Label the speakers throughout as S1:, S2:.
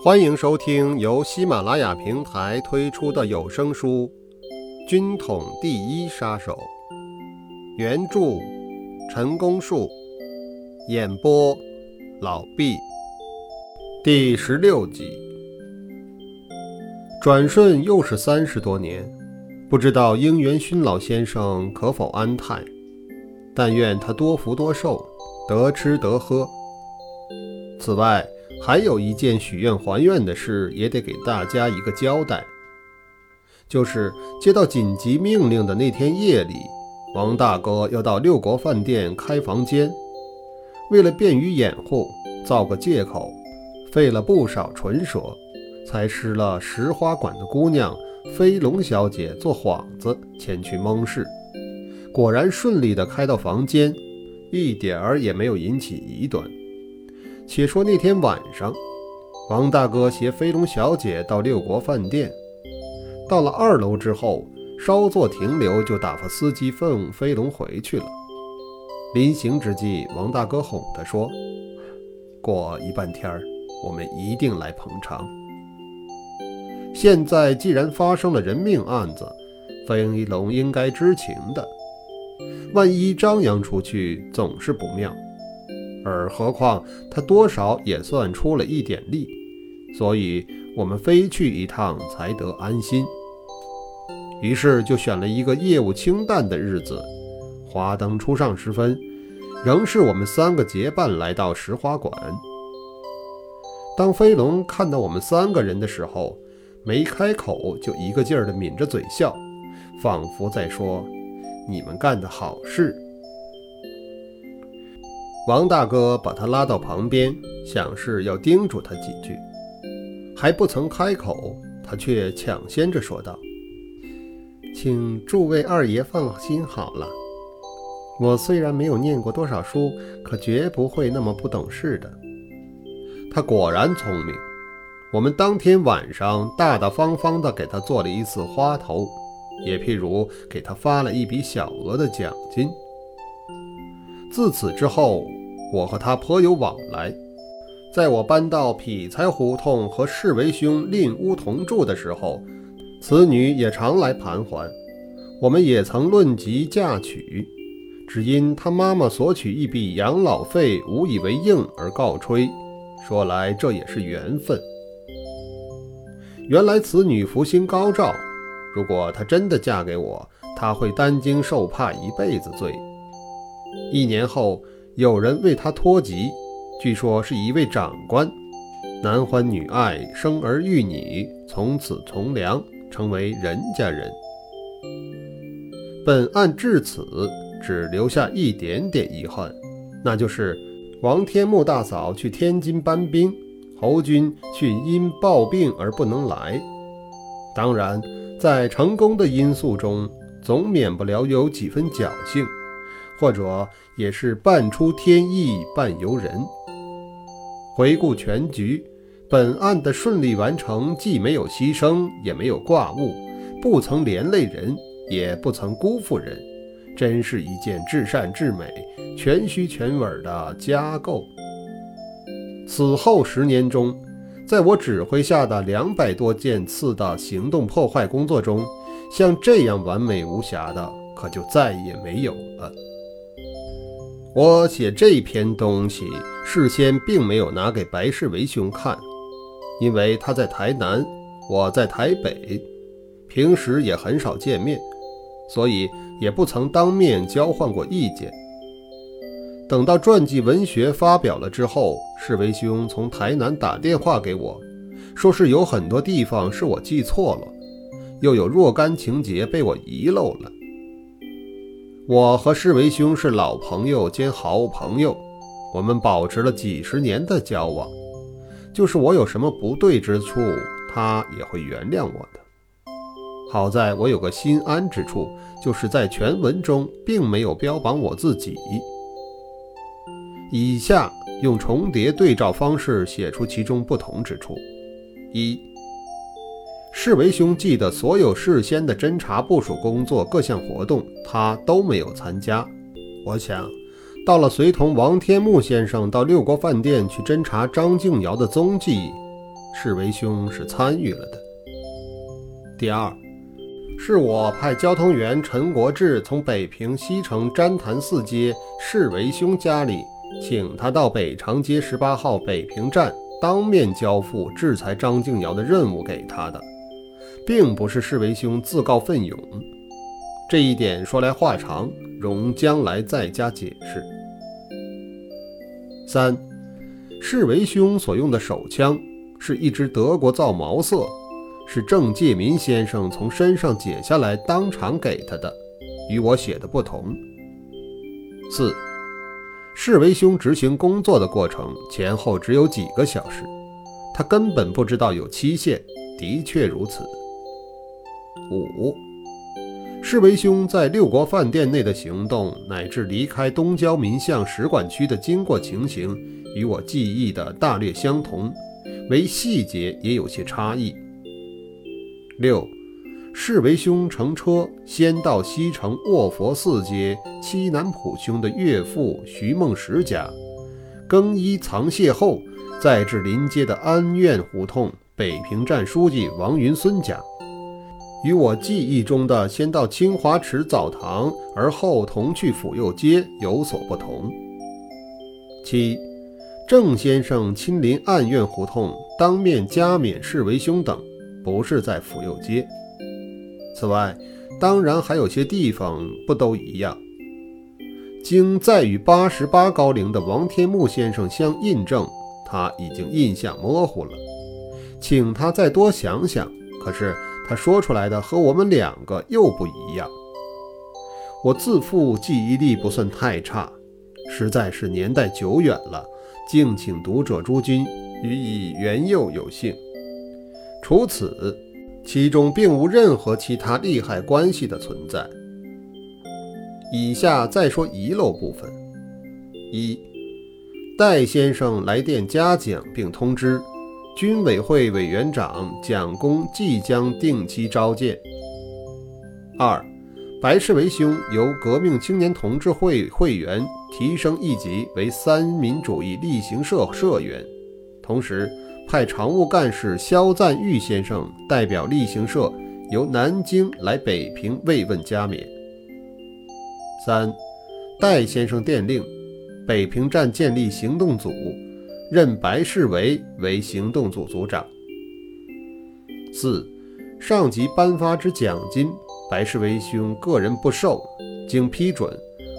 S1: 欢迎收听由喜马拉雅平台推出的有声书《军统第一杀手》，原著陈功树，演播老毕，第十六集。转瞬又是三十多年，不知道应元勋老先生可否安泰？但愿他多福多寿，得吃得喝。此外，还有一件许愿还愿的事，也得给大家一个交代。就是接到紧急命令的那天夜里，王大哥要到六国饭店开房间，为了便于掩护，造个借口，费了不少唇舌，才施了石花馆的姑娘飞龙小姐做幌子前去蒙事，果然顺利地开到房间，一点儿也没有引起疑端。且说那天晚上，王大哥携飞龙小姐到六国饭店，到了二楼之后，稍作停留，就打发司机送飞龙回去了。临行之际，王大哥哄他说：“过一半天儿，我们一定来捧场。现在既然发生了人命案子，飞龙应该知情的，万一张扬出去，总是不妙。”而何况他多少也算出了一点力，所以我们非去一趟才得安心。于是就选了一个业务清淡的日子，华灯初上时分，仍是我们三个结伴来到石花馆。当飞龙看到我们三个人的时候，没开口就一个劲儿地抿着嘴笑，仿佛在说：“你们干的好事。”王大哥把他拉到旁边，想是要叮嘱他几句，还不曾开口，他却抢先着说道：“请诸位二爷放心好了，我虽然没有念过多少书，可绝不会那么不懂事的。”他果然聪明，我们当天晚上大大方方地给他做了一次花头，也譬如给他发了一笔小额的奖金。自此之后。我和他颇有往来，在我搬到匹才胡同和世为兄另屋同住的时候，此女也常来盘桓。我们也曾论及嫁娶，只因他妈妈索取一笔养老费无以为应而告吹。说来这也是缘分。原来此女福星高照，如果她真的嫁给我，她会担惊受怕一辈子罪。一年后。有人为他托疾，据说是一位长官，男欢女爱，生儿育女，从此从良，成为人家人。本案至此，只留下一点点遗憾，那就是王天木大嫂去天津搬兵，侯军却因暴病而不能来。当然，在成功的因素中，总免不了有几分侥幸。或者也是半出天意半由人。回顾全局，本案的顺利完成，既没有牺牲，也没有挂误，不曾连累人，也不曾辜负人，真是一件至善至美、全虚全稳的佳构。此后十年中，在我指挥下的两百多件次的行动破坏工作中，像这样完美无瑕的，可就再也没有了。我写这篇东西，事先并没有拿给白世维兄看，因为他在台南，我在台北，平时也很少见面，所以也不曾当面交换过意见。等到传记文学发表了之后，世维兄从台南打电话给我，说是有很多地方是我记错了，又有若干情节被我遗漏了。我和世维兄是老朋友兼好朋友，我们保持了几十年的交往。就是我有什么不对之处，他也会原谅我的。好在我有个心安之处，就是在全文中并没有标榜我自己。以下用重叠对照方式写出其中不同之处：一。世维兄记得所有事先的侦查部署工作各项活动，他都没有参加。我想，到了随同王天木先生到六国饭店去侦查张静瑶的踪迹，世维兄是参与了的。第二，是我派交通员陈国志从北平西城詹坛寺街世维兄家里，请他到北长街十八号北平站当面交付制裁张敬尧的任务给他的，并不是世为兄自告奋勇。这一点说来话长，容将来再加解释。三，世为兄所用的手枪是一支德国造毛瑟，是郑介民先生从身上解下来当场给他的，与我写的不同。四，世为兄执行工作的过程前后只有几个小时，他根本不知道有期限，的确如此。五。世为兄在六国饭店内的行动，乃至离开东郊民巷使馆区的经过情形，与我记忆的大略相同，唯细节也有些差异。六，世为兄乘车先到西城卧佛寺街七南浦兄的岳父徐梦石家，更衣藏械后，再至临街的安苑胡同北平站书记王云孙家。与我记忆中的先到清华池澡堂，而后同去府右街有所不同。七，郑先生亲临暗院胡同，当面加冕世为兄等，不是在府右街。此外，当然还有些地方不都一样。经再与八十八高龄的王天木先生相印证，他已经印象模糊了，请他再多想想。可是。他说出来的和我们两个又不一样。我自负记忆力不算太差，实在是年代久远了，敬请读者诸君予以原佑有幸。除此，其中并无任何其他利害关系的存在。以下再说遗漏部分：一，戴先生来电嘉奖并通知。军委会委员长蒋公即将定期召见。二，白世为兄由革命青年同志会会员提升一级为三民主义力行社社员，同时派常务干事肖赞玉先生代表力行社由南京来北平慰问加冕。三，戴先生电令，北平站建立行动组。任白世维为行动组组长。四，上级颁发之奖金，白世维兄个人不受，经批准，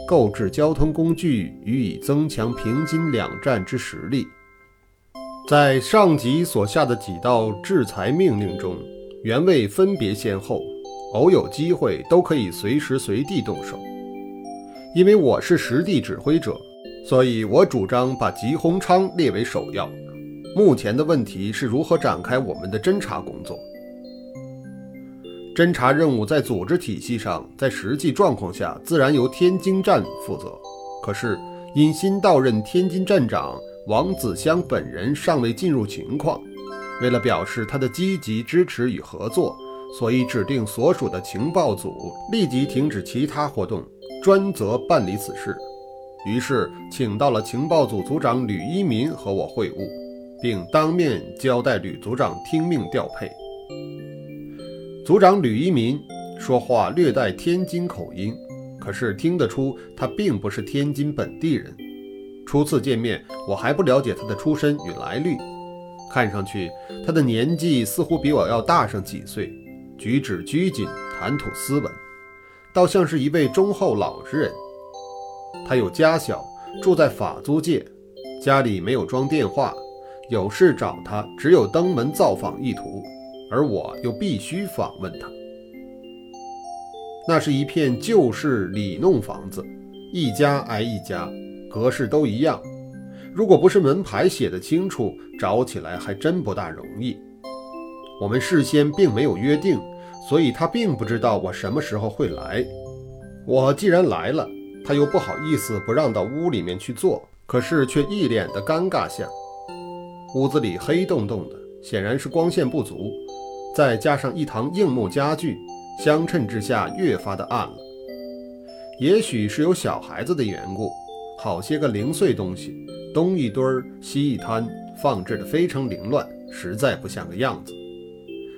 S1: 购置交通工具，予以增强平津两站之实力。在上级所下的几道制裁命令中，原未分别先后，偶有机会都可以随时随地动手，因为我是实地指挥者。所以我主张把吉鸿昌列为首要。目前的问题是如何展开我们的侦查工作。侦查任务在组织体系上，在实际状况下，自然由天津站负责。可是因新到任天津站长王子香本人尚未进入情况，为了表示他的积极支持与合作，所以指定所属的情报组立即停止其他活动，专责办理此事。于是，请到了情报组组长吕一民和我会晤，并当面交代吕组长听命调配。组长吕一民说话略带天津口音，可是听得出他并不是天津本地人。初次见面，我还不了解他的出身与来历，看上去他的年纪似乎比我要大上几岁，举止拘谨，谈吐斯文，倒像是一位忠厚老实人。他有家小，住在法租界，家里没有装电话，有事找他只有登门造访意图，而我又必须访问他。那是一片旧式里弄房子，一家挨一家，格式都一样。如果不是门牌写得清楚，找起来还真不大容易。我们事先并没有约定，所以他并不知道我什么时候会来。我既然来了。他又不好意思不让到屋里面去坐，可是却一脸的尴尬相。屋子里黑洞洞的，显然是光线不足，再加上一堂硬木家具，相衬之下越发的暗了。也许是有小孩子的缘故，好些个零碎东西，东一堆儿西一摊，放置的非常凌乱，实在不像个样子。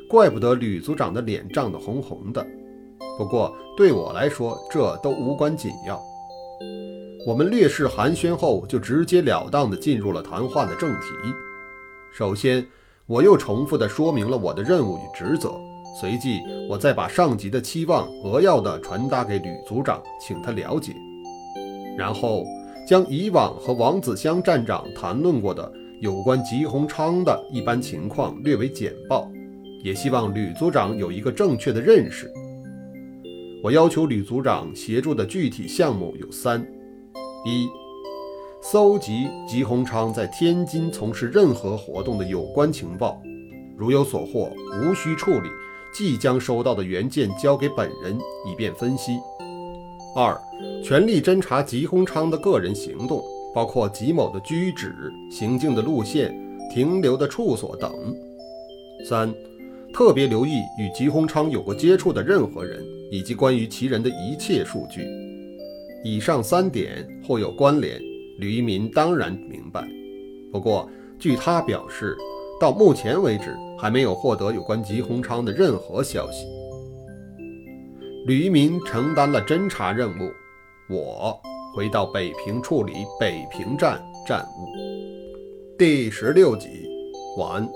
S1: 怪不得吕组长的脸涨得红红的。不过对我来说，这都无关紧要。我们略事寒暄后，就直截了当地进入了谈话的正题。首先，我又重复地说明了我的任务与职责。随即，我再把上级的期望扼要地传达给吕组长，请他了解。然后，将以往和王子香站长谈论过的有关吉鸿昌的一般情况略为简报，也希望吕组长有一个正确的认识。我要求吕组长协助的具体项目有三。一、搜集吉鸿昌在天津从事任何活动的有关情报，如有所获，无需处理，即将收到的原件交给本人，以便分析。二、全力侦查吉鸿昌的个人行动，包括吉某的居址、行进的路线、停留的处所等。三、特别留意与吉鸿昌有过接触的任何人，以及关于其人的一切数据。以上三点或有关联，吕一民当然明白。不过，据他表示，到目前为止还没有获得有关吉鸿昌的任何消息。吕一民承担了侦查任务，我回到北平处理北平站站务。第十六集完。